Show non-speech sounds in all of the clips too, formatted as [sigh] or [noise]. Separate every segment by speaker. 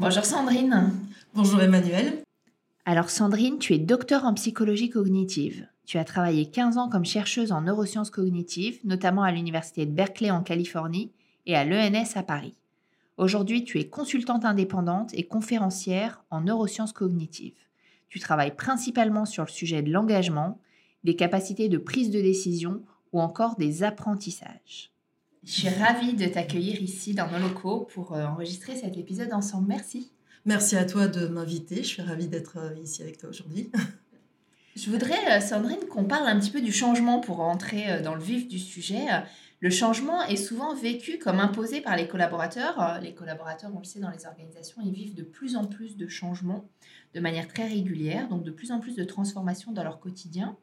Speaker 1: Bonjour Sandrine.
Speaker 2: Bonjour Emmanuel.
Speaker 1: Alors Sandrine, tu es docteur en psychologie cognitive. Tu as travaillé 15 ans comme chercheuse en neurosciences cognitives, notamment à l'Université de Berkeley en Californie et à l'ENS à Paris. Aujourd'hui, tu es consultante indépendante et conférencière en neurosciences cognitives. Tu travailles principalement sur le sujet de l'engagement, des capacités de prise de décision ou encore des apprentissages. Je suis ravie de t'accueillir ici dans nos locaux pour euh, enregistrer cet épisode ensemble. Merci.
Speaker 2: Merci à toi de m'inviter. Je suis ravie d'être euh, ici avec toi aujourd'hui. [laughs]
Speaker 1: Je voudrais, euh, Sandrine, qu'on parle un petit peu du changement pour rentrer dans le vif du sujet. Le changement est souvent vécu comme imposé par les collaborateurs. Les collaborateurs, on le sait, dans les organisations, ils vivent de plus en plus de changements de manière très régulière, donc de plus en plus de transformations dans leur quotidien.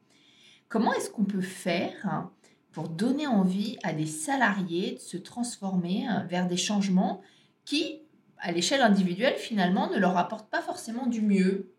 Speaker 1: Comment est-ce qu'on peut faire pour donner envie à des salariés de se transformer euh, vers des changements qui, à l'échelle individuelle, finalement, ne leur apportent pas forcément du mieux.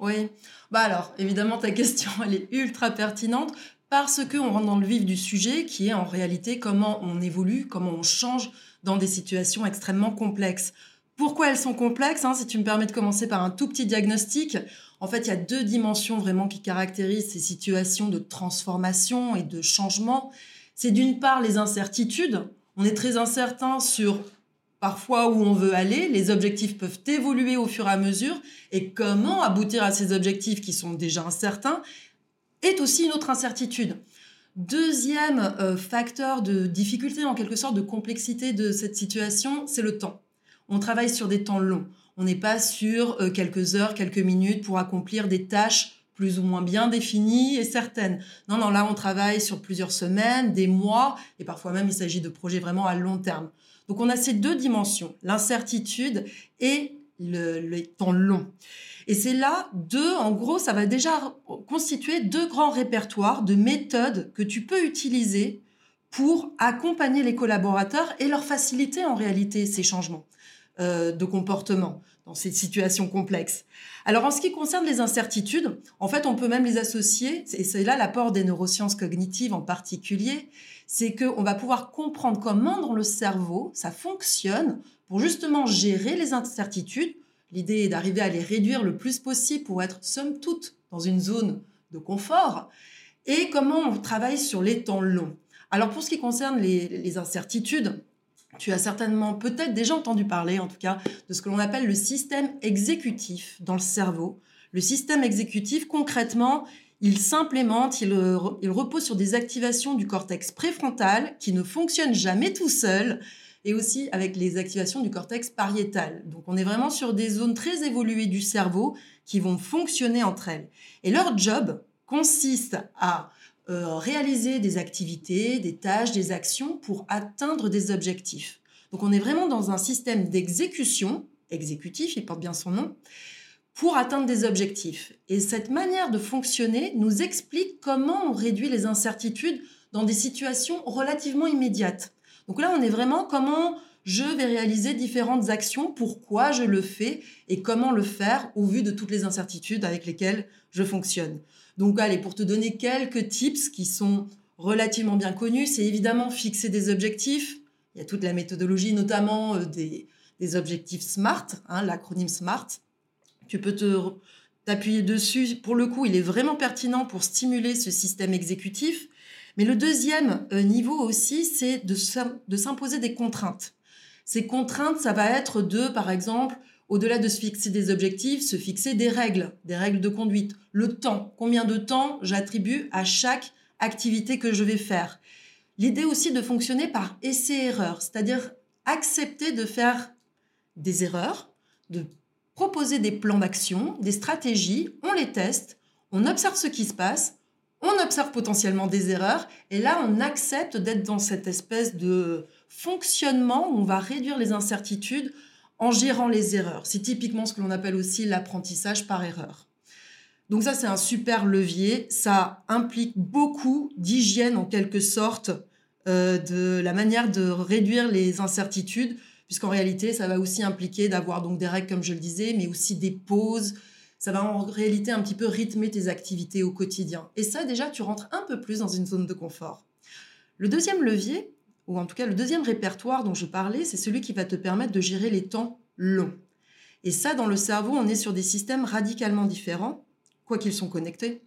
Speaker 2: Oui, bah alors, évidemment, ta question, elle est ultra pertinente parce qu'on rentre dans le vif du sujet qui est en réalité comment on évolue, comment on change dans des situations extrêmement complexes. Pourquoi elles sont complexes hein, Si tu me permets de commencer par un tout petit diagnostic, en fait, il y a deux dimensions vraiment qui caractérisent ces situations de transformation et de changement. C'est d'une part les incertitudes. On est très incertain sur parfois où on veut aller. Les objectifs peuvent évoluer au fur et à mesure. Et comment aboutir à ces objectifs qui sont déjà incertains est aussi une autre incertitude. Deuxième euh, facteur de difficulté, en quelque sorte, de complexité de cette situation, c'est le temps. On travaille sur des temps longs. On n'est pas sur euh, quelques heures, quelques minutes pour accomplir des tâches plus ou moins bien définies et certaines. Non, non, là, on travaille sur plusieurs semaines, des mois, et parfois même, il s'agit de projets vraiment à long terme. Donc, on a ces deux dimensions, l'incertitude et le, temps long. Et c'est là deux, en gros, ça va déjà constituer deux grands répertoires de méthodes que tu peux utiliser pour accompagner les collaborateurs et leur faciliter en réalité ces changements. Euh, de comportement dans ces situations complexes. Alors en ce qui concerne les incertitudes, en fait on peut même les associer, et c'est là l'apport des neurosciences cognitives en particulier, c'est qu'on va pouvoir comprendre comment dans le cerveau ça fonctionne pour justement gérer les incertitudes. L'idée est d'arriver à les réduire le plus possible pour être somme toute dans une zone de confort et comment on travaille sur les temps longs. Alors pour ce qui concerne les incertitudes, tu as certainement peut-être déjà entendu parler, en tout cas, de ce que l'on appelle le système exécutif dans le cerveau. Le système exécutif, concrètement, il s'implémente, il, il, repose sur des activations du cortex préfrontal qui ne fonctionnent jamais tout seul et aussi avec les activations du cortex pariétal. Donc on est vraiment sur des zones très évoluées du cerveau qui vont fonctionner entre elles. Et leur job consiste à euh, réaliser des activités, des tâches, des actions pour atteindre des objectifs. Donc on est vraiment dans un système d'exécution, exécutif, il porte bien son nom, pour atteindre des objectifs. Et cette manière de fonctionner nous explique comment on réduit les incertitudes dans des situations relativement immédiates. Donc là, on est vraiment comment je vais réaliser différentes actions, pourquoi je le fais et comment le faire au vu de toutes les incertitudes avec lesquelles je fonctionne. Donc, allez, pour te donner quelques tips qui sont relativement bien connus, c'est évidemment fixer des objectifs. Il y a toute la méthodologie, notamment euh, des, objectifs SMART, hein, l'acronyme SMART. Tu peux te t'appuyer dessus. Pour le coup, il est vraiment pertinent pour stimuler ce système exécutif. Mais le deuxième euh, niveau aussi, c'est de s'imposer des contraintes. Ces contraintes, ça va être de, par exemple, au-delà de se fixer des objectifs, se fixer des règles, des règles de conduite. Le temps, combien de temps j'attribue à chaque activité que je vais faire? L'idée aussi de fonctionner par essai-erreur, c'est-à-dire accepter de faire des erreurs, de proposer des plans d'action, des stratégies, on les teste, on observe ce qui se passe, on observe potentiellement des erreurs, et là on accepte d'être dans cette espèce de fonctionnement où on va réduire les incertitudes en gérant les erreurs. C'est typiquement ce que l'on appelle aussi l'apprentissage par erreur. Donc ça, c'est un super levier. Ça implique beaucoup d'hygiène en quelque sorte, euh, de la manière de réduire les incertitudes, puisqu'en réalité, ça va aussi impliquer d'avoir donc des règles, comme je le disais, mais aussi des pauses. Ça va en réalité un petit peu rythmer tes activités au quotidien. Et ça, déjà, tu rentres un peu plus dans une zone de confort. Le deuxième levier, ou en tout cas le deuxième répertoire dont je parlais, c'est celui qui va te permettre de gérer les temps longs. Et ça, dans le cerveau, on est sur des systèmes radicalement différents quoi qu'ils sont connectés.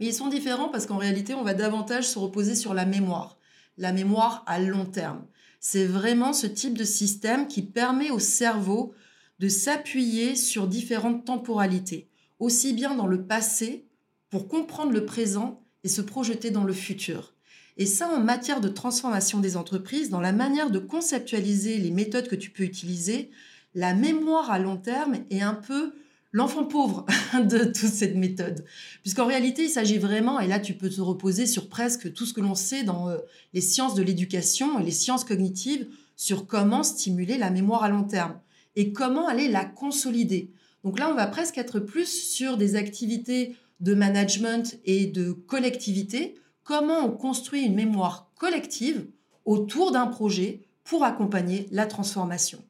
Speaker 2: Mais ils sont différents parce qu'en réalité, on va davantage se reposer sur la mémoire, la mémoire à long terme. C'est vraiment ce type de système qui permet au cerveau de s'appuyer sur différentes temporalités, aussi bien dans le passé pour comprendre le présent et se projeter dans le futur. Et ça, en matière de transformation des entreprises, dans la manière de conceptualiser les méthodes que tu peux utiliser, la mémoire à long terme est un peu l'enfant pauvre [laughs] de toute cette méthode. Puisqu'en réalité, il s'agit vraiment, et là tu peux te reposer sur presque tout ce que l'on sait dans euh, les sciences de l'éducation et les sciences cognitives sur comment stimuler la mémoire à long terme et comment aller la consolider. Donc là, on va presque être plus sur des activités de management et de collectivité, comment on construit une mémoire collective autour d'un projet pour accompagner la transformation.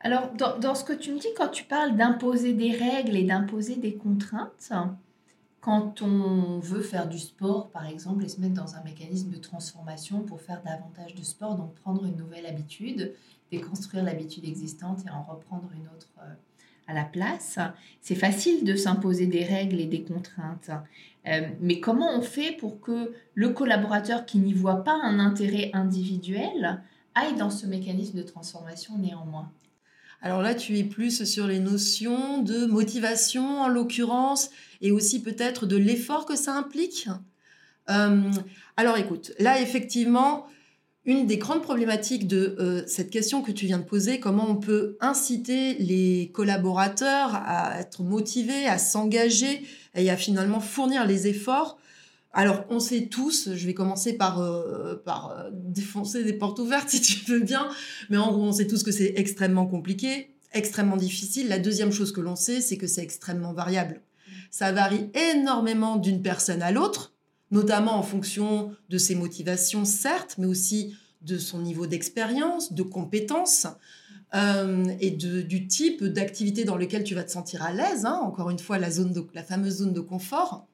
Speaker 1: Alors, dans, ce que tu me dis, quand tu parles d'imposer des règles et d'imposer des contraintes, quand on veut faire du sport, par exemple, et se mettre dans un mécanisme de transformation pour faire davantage de sport, donc prendre une nouvelle habitude, déconstruire l'habitude existante et en reprendre une autre euh, à la place, c'est facile de s'imposer des règles et des contraintes. Euh, mais comment on fait pour que le collaborateur qui n'y voit pas un intérêt individuel aille dans ce mécanisme de transformation néanmoins?
Speaker 2: Alors là, tu es plus sur les notions de motivation, en l'occurrence, et aussi peut-être de l'effort que ça implique. Euh, alors écoute, là, effectivement, une des grandes problématiques de euh, cette question que tu viens de poser, comment on peut inciter les collaborateurs à être motivés, à s'engager et à finalement fournir les efforts, alors, on sait tous, je vais commencer par, euh, euh, défoncer des portes ouvertes [laughs] si tu veux bien, mais en gros, on sait tous que c'est extrêmement compliqué, extrêmement difficile. La deuxième chose que l'on sait, c'est que c'est extrêmement variable. Ça varie énormément d'une personne à l'autre, notamment en fonction de ses motivations, certes, mais aussi de son niveau d'expérience, de compétences. Euh, et du type d'activité dans lequel tu vas te sentir à l'aise, hein. encore une fois la, zone la fameuse zone de confort.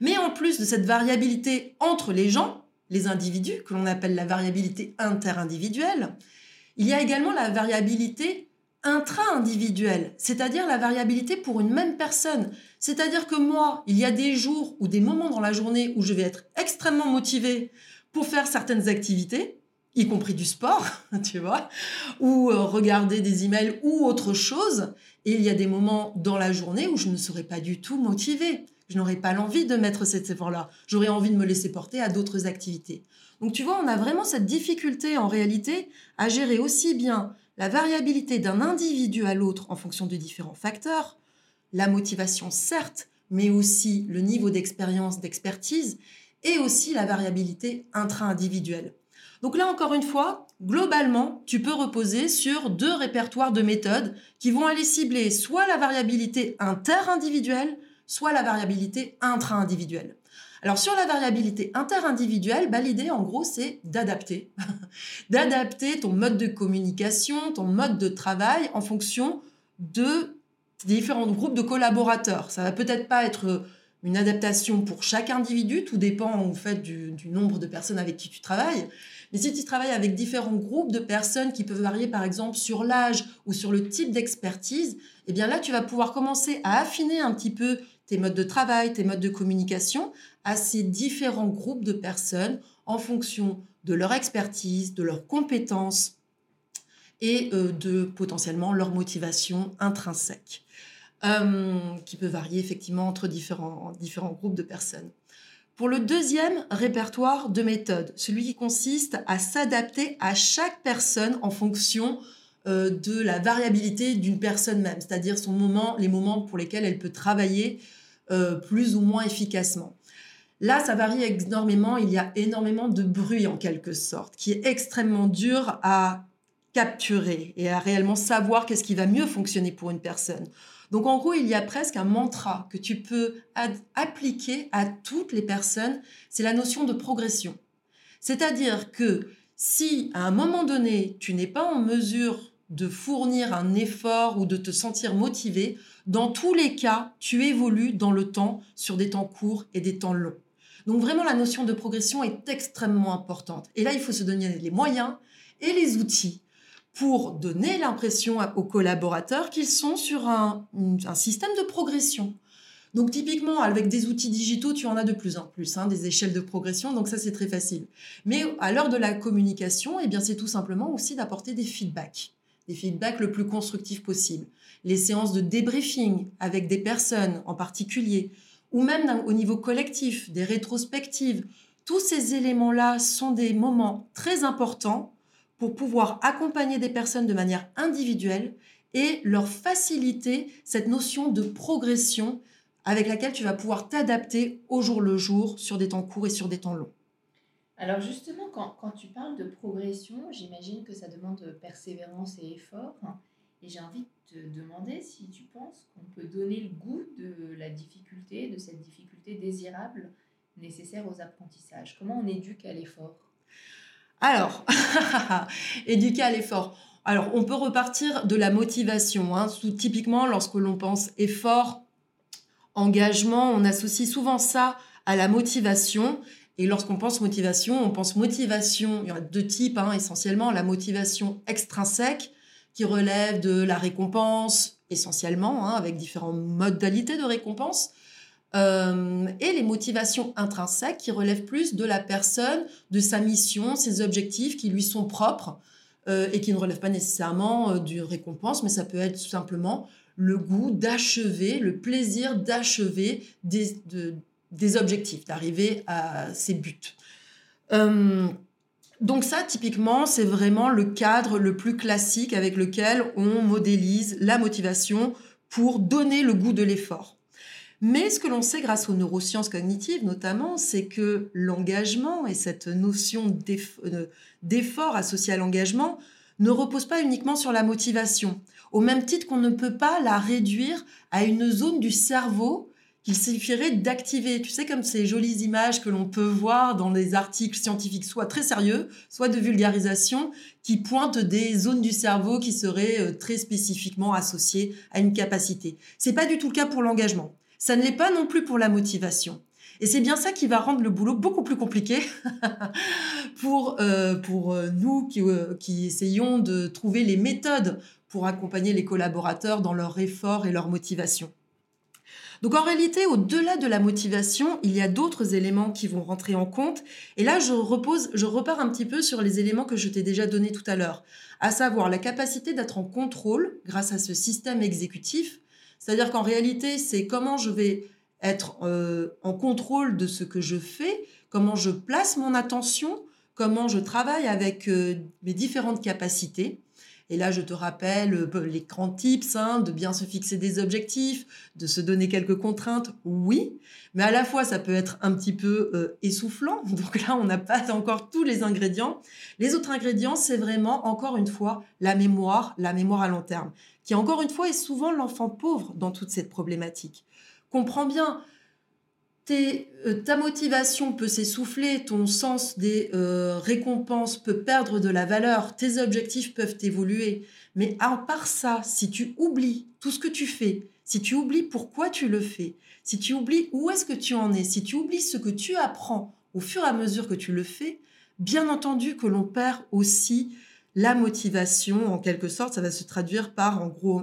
Speaker 2: Mais en plus de cette variabilité entre les gens, les individus, que l'on appelle la variabilité interindividuelle, il y a également la variabilité intra-individuelle, c'est-à-dire la variabilité pour une même personne. C'est-à-dire que moi, il y a des jours ou des moments dans la journée où je vais être extrêmement motivée pour faire certaines activités, y compris du sport, [laughs] tu vois, ou euh, regarder des emails ou autre chose. Et il y a des moments dans la journée où je ne serai pas du tout motivée. Je n'aurais pas l'envie de mettre cet effort-là. J'aurais envie de me laisser porter à d'autres activités. Donc tu vois, on a vraiment cette difficulté en réalité à gérer aussi bien la variabilité d'un individu à l'autre en fonction de différents facteurs, la motivation certes, mais aussi le niveau d'expérience, d'expertise, et aussi la variabilité intra-individuelle. Donc là, encore une fois, globalement, tu peux reposer sur deux répertoires de méthodes qui vont aller cibler soit la variabilité inter-individuelle, soit la variabilité intra-individuelle. Alors sur la variabilité inter-individuelle, bah, l'idée en gros c'est d'adapter. [laughs] d'adapter ton mode de communication, ton mode de travail en fonction de différents groupes de collaborateurs. Ça va peut-être pas être une adaptation pour chaque individu, tout dépend en fait du, nombre de personnes avec qui tu travailles. Mais si tu travailles avec différents groupes de personnes qui peuvent varier par exemple sur l'âge ou sur le type d'expertise, eh bien là tu vas pouvoir commencer à affiner un petit peu tes modes de travail, tes modes de communication à ces différents groupes de personnes en fonction de leur expertise, de leurs compétences et euh, de potentiellement leur motivation intrinsèque, euh, qui peut varier effectivement entre différents, groupes de personnes. Pour le deuxième répertoire de méthodes, celui qui consiste à s'adapter à chaque personne en fonction euh, de la variabilité d'une personne même, c'est-à-dire son moment, les moments pour lesquels elle peut travailler euh, plus ou moins efficacement. Là, ça varie énormément. Il y a énormément de bruit en quelque sorte, qui est extrêmement dur à capturer et à réellement savoir qu'est-ce qui va mieux fonctionner pour une personne. Donc en gros, il y a presque un mantra que tu peux appliquer à toutes les personnes, c'est la notion de progression. C'est-à-dire que si à un moment donné, tu n'es pas en mesure de fournir un effort ou de te sentir motivé, dans tous les cas, tu évolues dans le temps sur des temps courts et des temps longs. Donc vraiment, la notion de progression est extrêmement importante. Et là, il faut se donner les moyens et les outils pour donner l'impression aux collaborateurs qu'ils sont sur un, système de progression. Donc typiquement, avec des outils digitaux, tu en as de plus en plus, hein, des échelles de progression, donc ça c'est très facile. Mais à l'heure de la communication, eh bien c'est tout simplement aussi d'apporter des feedbacks, des feedbacks le plus constructifs possible. Les séances de débriefing avec des personnes en particulier, ou même au niveau collectif, des rétrospectives, tous ces éléments-là sont des moments très importants pour pouvoir accompagner des personnes de manière individuelle et leur faciliter cette notion de progression avec laquelle tu vas pouvoir t'adapter au jour le jour sur des temps courts et sur des temps longs.
Speaker 1: Alors justement, quand, quand tu parles de progression, j'imagine que ça demande persévérance et effort. Et j'ai envie de te demander si tu penses qu'on peut donner le goût de la difficulté, de cette difficulté désirable nécessaire aux apprentissages. Comment on éduque à l'effort?
Speaker 2: Alors, éduquer à l'effort. Alors, on peut repartir de la motivation. Hein. Typiquement, lorsque l'on pense effort, engagement, on associe souvent ça à la motivation. Et lorsqu'on pense motivation, on pense motivation, il y en a deux types hein, essentiellement, la motivation extrinsèque qui relève de la récompense essentiellement, hein, avec différentes modalités de récompense, euh, et les motivations intrinsèques qui relèvent plus de la personne, de sa mission, ses objectifs qui lui sont propres euh, et qui ne relèvent pas nécessairement euh, du récompense, mais ça peut être tout simplement le goût d'achever, le plaisir d'achever des, des, objectifs, d'arriver à ses buts. donc ça, typiquement, c'est vraiment le cadre le plus classique avec lequel on modélise la motivation pour donner le goût de l'effort. Mais ce que l'on sait grâce aux neurosciences cognitives notamment, c'est que l'engagement et cette notion euh, d'effort associé à l'engagement ne repose pas uniquement sur la motivation, au même titre qu'on ne peut pas la réduire à une zone du cerveau qu'il suffirait d'activer. Tu sais, comme ces jolies images que l'on peut voir dans des articles scientifiques, soit très sérieux, soit de vulgarisation, qui pointent des zones du cerveau qui seraient euh, très spécifiquement associées à une capacité. C'est pas du tout le cas pour l'engagement. Ça ne l'est pas non plus pour la motivation. Et c'est bien ça qui va rendre le boulot beaucoup plus compliqué [laughs] pour, euh, pour euh, nous qui, euh, qui essayons de trouver les méthodes pour accompagner les collaborateurs dans leur effort et leur motivation. Donc en réalité, au-delà de la motivation, il y a d'autres éléments qui vont rentrer en compte. Et là, je repose, je repars un petit peu sur les éléments que je t'ai déjà donnés tout à l'heure, à savoir la capacité d'être en contrôle grâce à ce système exécutif c'est-à-dire qu'en réalité, c'est comment je vais être euh, en contrôle de ce que je fais, comment je place mon attention, comment je travaille avec euh, mes différentes capacités. Et là, je te rappelle euh, les grands tips, hein, de bien se fixer des objectifs, de se donner quelques contraintes, oui, mais à la fois, ça peut être un petit peu essoufflant. [laughs] Donc là, on n'a pas encore tous les ingrédients. Les autres ingrédients, c'est vraiment, encore une fois, la mémoire, la mémoire à long terme qui encore une fois est souvent l'enfant pauvre dans toute cette problématique. Comprends bien, euh, ta motivation peut s'essouffler, ton sens des euh, récompenses peut perdre de la valeur, tes objectifs peuvent évoluer. Mais à part ça, si tu oublies tout ce que tu fais, si tu oublies pourquoi tu le fais, si tu oublies où est-ce que tu en es, si tu oublies ce que tu apprends au fur et à mesure que tu le fais, bien entendu que l'on perd aussi la motivation, en quelque sorte, ça va se traduire par, en gros,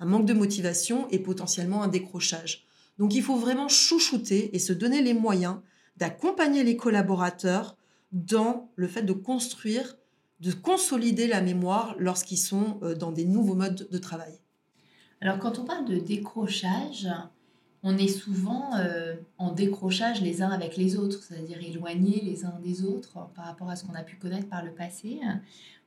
Speaker 2: un manque de motivation et potentiellement un décrochage. Donc il faut vraiment chouchouter et se donner les moyens d'accompagner les collaborateurs dans le fait de construire, de consolider la mémoire lorsqu'ils sont euh, dans des nouveaux modes de travail.
Speaker 1: Alors quand on parle de décrochage, on est souvent euh, en décrochage les uns avec les autres, c'est-à-dire éloignés les uns des autres par rapport à ce qu'on a pu connaître par le passé.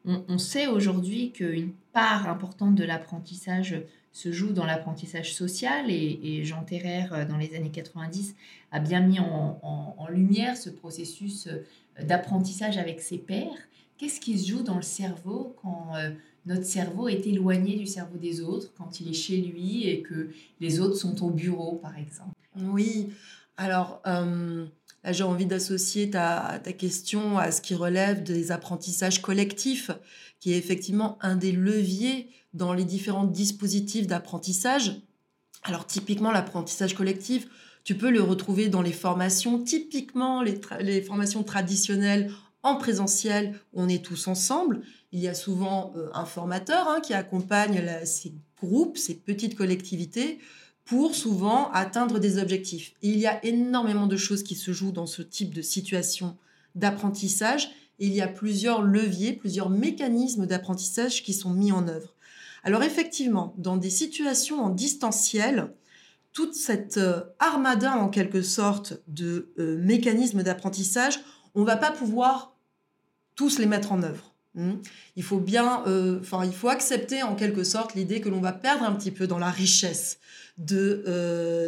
Speaker 1: On, sait aujourd'hui qu'une part importante de l'apprentissage se joue dans l'apprentissage social et, Jean Terrer, euh, dans les années 90, a bien mis en, lumière ce processus euh, d'apprentissage avec ses pairs. qu'est-ce qui se joue dans le cerveau quand euh, notre cerveau est éloigné du cerveau des autres, quand il est chez lui et que les autres sont au bureau, par exemple?
Speaker 2: Oui, alors j'ai envie d'associer ta, ta question à ce qui relève des apprentissages collectifs, qui est effectivement un des leviers dans les différents dispositifs d'apprentissage. Alors typiquement l'apprentissage collectif, tu peux le retrouver dans les formations, typiquement les, formations traditionnelles en présentiel, on est tous ensemble. Il y a souvent euh, un formateur hein, qui accompagne ces groupes, ces petites collectivités, pour souvent atteindre des objectifs. il y a énormément de choses qui se jouent dans ce type de situation d'apprentissage. Il y a plusieurs leviers, plusieurs mécanismes d'apprentissage qui sont mis en œuvre. Alors effectivement, dans des situations en distanciel, toute cette euh, armada en quelque sorte de euh, mécanismes d'apprentissage, on va pas pouvoir tous les mettre en œuvre. Hmm. Il faut bien, euh, enfin, il faut accepter en quelque sorte l'idée que l'on va perdre un petit peu dans la richesse de,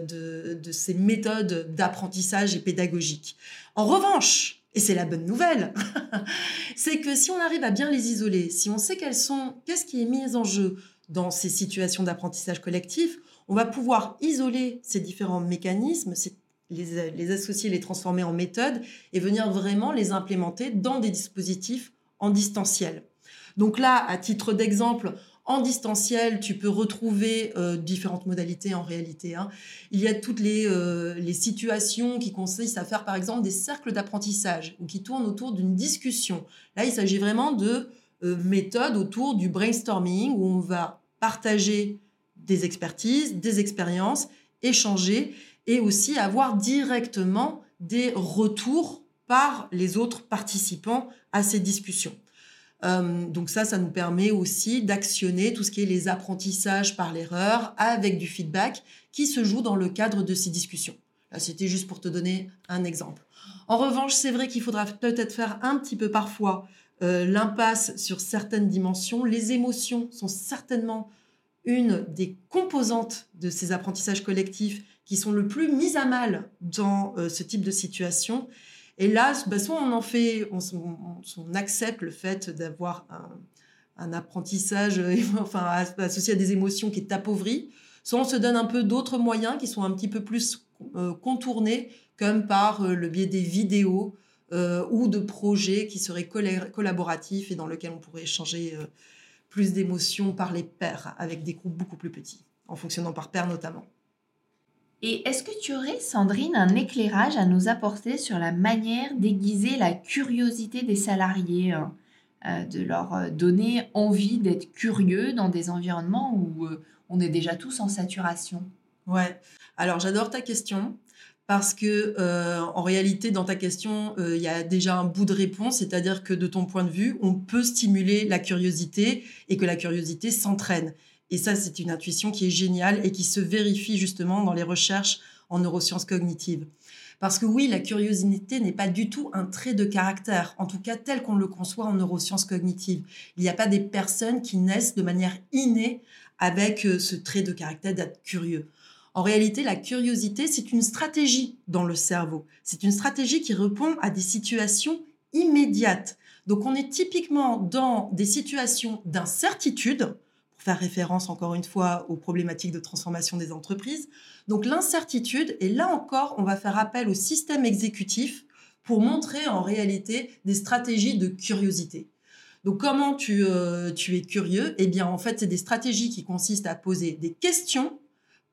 Speaker 2: de, de ces méthodes d'apprentissage et pédagogique. En revanche, et c'est la bonne nouvelle, [laughs] c'est que si on arrive à bien les isoler, si on sait quelles sont, qu'est-ce qui est mis en jeu dans ces situations d'apprentissage collectif, on va pouvoir isoler ces différents mécanismes, les, les associer, les transformer en méthodes et venir vraiment les implémenter dans des dispositifs en distanciel. Donc là, à titre d'exemple, en distanciel, tu peux retrouver euh, différentes modalités en réalité. Hein. Il y a toutes les, euh, les, situations qui consistent à faire par exemple des cercles d'apprentissage ou qui tournent autour d'une discussion. Là, il s'agit vraiment de euh, méthodes autour du brainstorming où on va partager des expertises, des expériences, échanger et aussi avoir directement des retours les autres participants à ces discussions. Euh, donc ça, ça nous permet aussi d'actionner tout ce qui est les apprentissages par l'erreur avec du feedback qui se joue dans le cadre de ces discussions. Là, c'était juste pour te donner un exemple. En revanche, c'est vrai qu'il faudra peut-être faire un petit peu parfois euh, l'impasse sur certaines dimensions. Les émotions sont certainement une des composantes de ces apprentissages collectifs qui sont le plus mises à mal dans euh, ce type de situation. Et là, bah, soit on en fait, on, accepte le fait d'avoir un, apprentissage [laughs] enfin, associé à des émotions qui est appauvri, soit on se donne un peu d'autres moyens qui sont un petit peu plus euh, contournés, comme par euh, le biais des vidéos euh, ou de projets qui seraient collaboratifs et dans lesquels on pourrait échanger plus d'émotions par les pairs, avec des groupes beaucoup plus petits, en fonctionnant par pairs notamment.
Speaker 1: Et est-ce que tu aurais, Sandrine, un éclairage à nous apporter sur la manière d'aiguiser la curiosité des salariés, hein, euh, de leur euh, donner envie d'être curieux dans des environnements où euh, on est déjà tous en saturation?
Speaker 2: Ouais, alors j'adore ta question parce que en réalité dans ta question il y a déjà un bout de réponse, c'est-à-dire que de ton point de vue on peut stimuler la curiosité et que la curiosité s'entraîne. Et ça, c'est une intuition qui est géniale et qui se vérifie justement dans les recherches en neurosciences cognitives. Parce que oui, la curiosité n'est pas du tout un trait de caractère, en tout cas tel qu'on le conçoit en neurosciences cognitives. Il n'y a pas des personnes qui naissent de manière innée avec euh, ce trait de caractère d'être curieux. En réalité, la curiosité, c'est une stratégie dans le cerveau. C'est une stratégie qui répond à des situations immédiates. Donc on est typiquement dans des situations d'incertitude, faire référence encore une fois aux problématiques de transformation des entreprises. Donc l'incertitude, et là encore, on va faire appel au système exécutif pour montrer en réalité des stratégies de curiosité. Donc comment tu, euh, tu es curieux? Eh bien en fait, c'est des stratégies qui consistent à poser des questions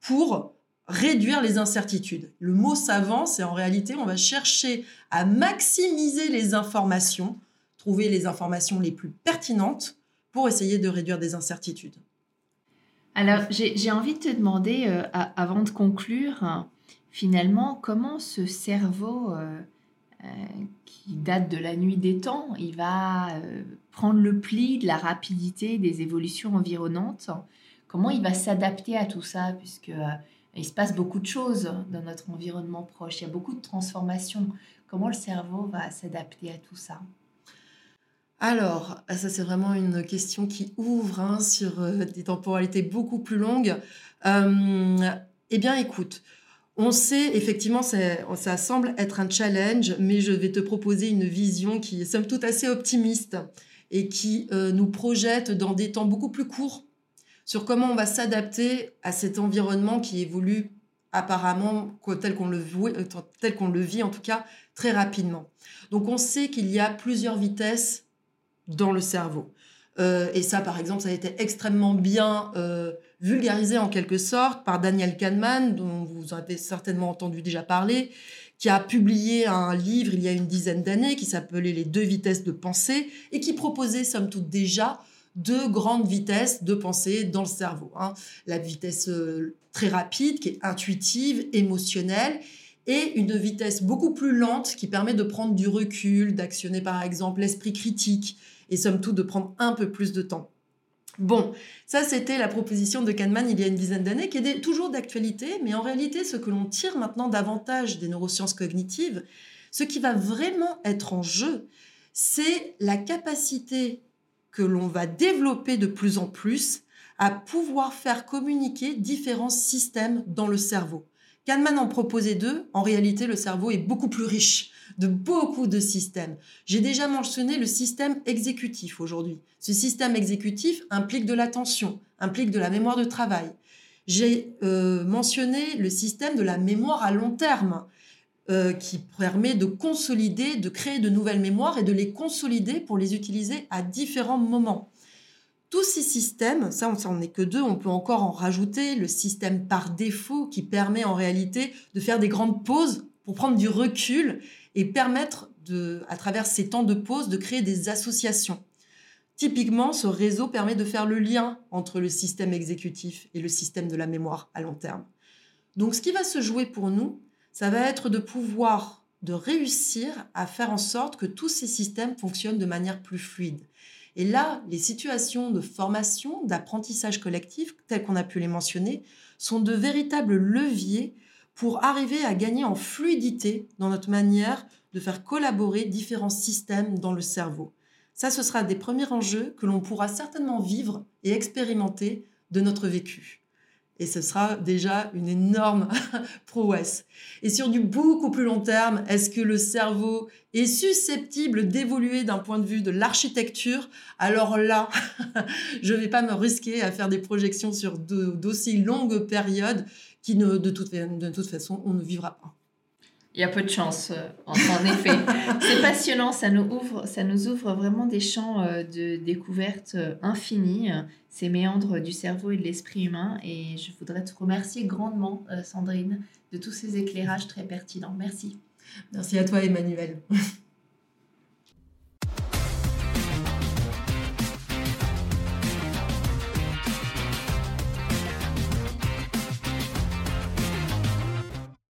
Speaker 2: pour réduire les incertitudes. Le mot savant, c'est en réalité, on va chercher à maximiser les informations, trouver les informations les plus pertinentes pour essayer de réduire des incertitudes.
Speaker 1: Alors, j'ai envie de te demander, euh, avant de conclure, hein, finalement, comment ce cerveau euh, euh, qui date de la nuit des temps, il va prendre le pli de la rapidité des évolutions environnantes, comment il va s'adapter à tout ça, puisque il se passe beaucoup de choses dans notre environnement proche, il y a beaucoup de transformations. Comment le cerveau va s'adapter à tout ça?
Speaker 2: Alors, ça c'est vraiment une question qui ouvre hein, sur euh, des temporalités beaucoup plus longues. Euh, eh bien, écoute, on sait effectivement, ça semble être un challenge, mais je vais te proposer une vision qui est somme toute assez optimiste. et qui euh, nous projette dans des temps beaucoup plus courts sur comment on va s'adapter à cet environnement qui évolue apparemment tel qu'on le, euh, tel qu'on le vit en tout cas très rapidement. Donc on sait qu'il y a plusieurs vitesses dans le cerveau. Euh, et ça, par exemple, ça a été extrêmement bien vulgarisé en quelque sorte par Daniel Kahneman, dont vous avez certainement entendu déjà parler, qui a publié un livre il y a une dizaine d'années qui s'appelait Les deux vitesses de pensée et qui proposait, somme toute, déjà deux grandes vitesses de pensée dans le cerveau. Hein. La vitesse euh, très rapide, qui est intuitive, émotionnelle, et une vitesse beaucoup plus lente qui permet de prendre du recul, d'actionner par exemple l'esprit critique, et somme toute de prendre un peu plus de temps. Bon, ça c'était la proposition de Kahneman il y a une dizaine d'années, qui est toujours d'actualité, mais en réalité ce que l'on tire maintenant davantage des neurosciences cognitives, ce qui va vraiment être en jeu, c'est la capacité que l'on va développer de plus en plus à pouvoir faire communiquer différents systèmes dans le cerveau. Kahneman en proposait deux, en réalité le cerveau est beaucoup plus riche de beaucoup de systèmes. J'ai déjà mentionné le système exécutif aujourd'hui. Ce système exécutif implique de l'attention, implique de la mémoire de travail. J'ai euh, mentionné le système de la mémoire à long terme, euh, qui permet de consolider, de créer de nouvelles mémoires et de les consolider pour les utiliser à différents moments. Tous ces systèmes, ça on n'en est que deux, on peut encore en rajouter le système par défaut qui permet en réalité de faire des grandes pauses pour prendre du recul et permettre, de, à travers ces temps de pause, de créer des associations. Typiquement, ce réseau permet de faire le lien entre le système exécutif et le système de la mémoire à long terme. Donc ce qui va se jouer pour nous, ça va être de pouvoir, de réussir à faire en sorte que tous ces systèmes fonctionnent de manière plus fluide. Et là, les situations de formation, d'apprentissage collectif, telles qu'on a pu les mentionner, sont de véritables leviers pour arriver à gagner en fluidité dans notre manière de faire collaborer différents systèmes dans le cerveau. Ça, ce sera des premiers enjeux que l'on pourra certainement vivre et expérimenter de notre vécu. Et ce sera déjà une énorme [laughs] prouesse. Et sur du beaucoup plus long terme, est-ce que le cerveau est susceptible d'évoluer d'un point de vue de l'architecture? Alors là, [laughs] je ne vais pas me risquer à faire des projections sur d'aussi longues périodes qui de toute façon, on ne vivra pas.
Speaker 1: Il y a peu de chance, euh, en, effet. [laughs] C'est passionnant, ça nous, ouvre, ça nous ouvre vraiment des champs euh, de découverte euh, infinis, ces méandres du cerveau et de l'esprit humain. Et je voudrais te remercier grandement, Sandrine, de tous ces éclairages très pertinents. Merci.
Speaker 2: Merci à toi, Emmanuel. [laughs]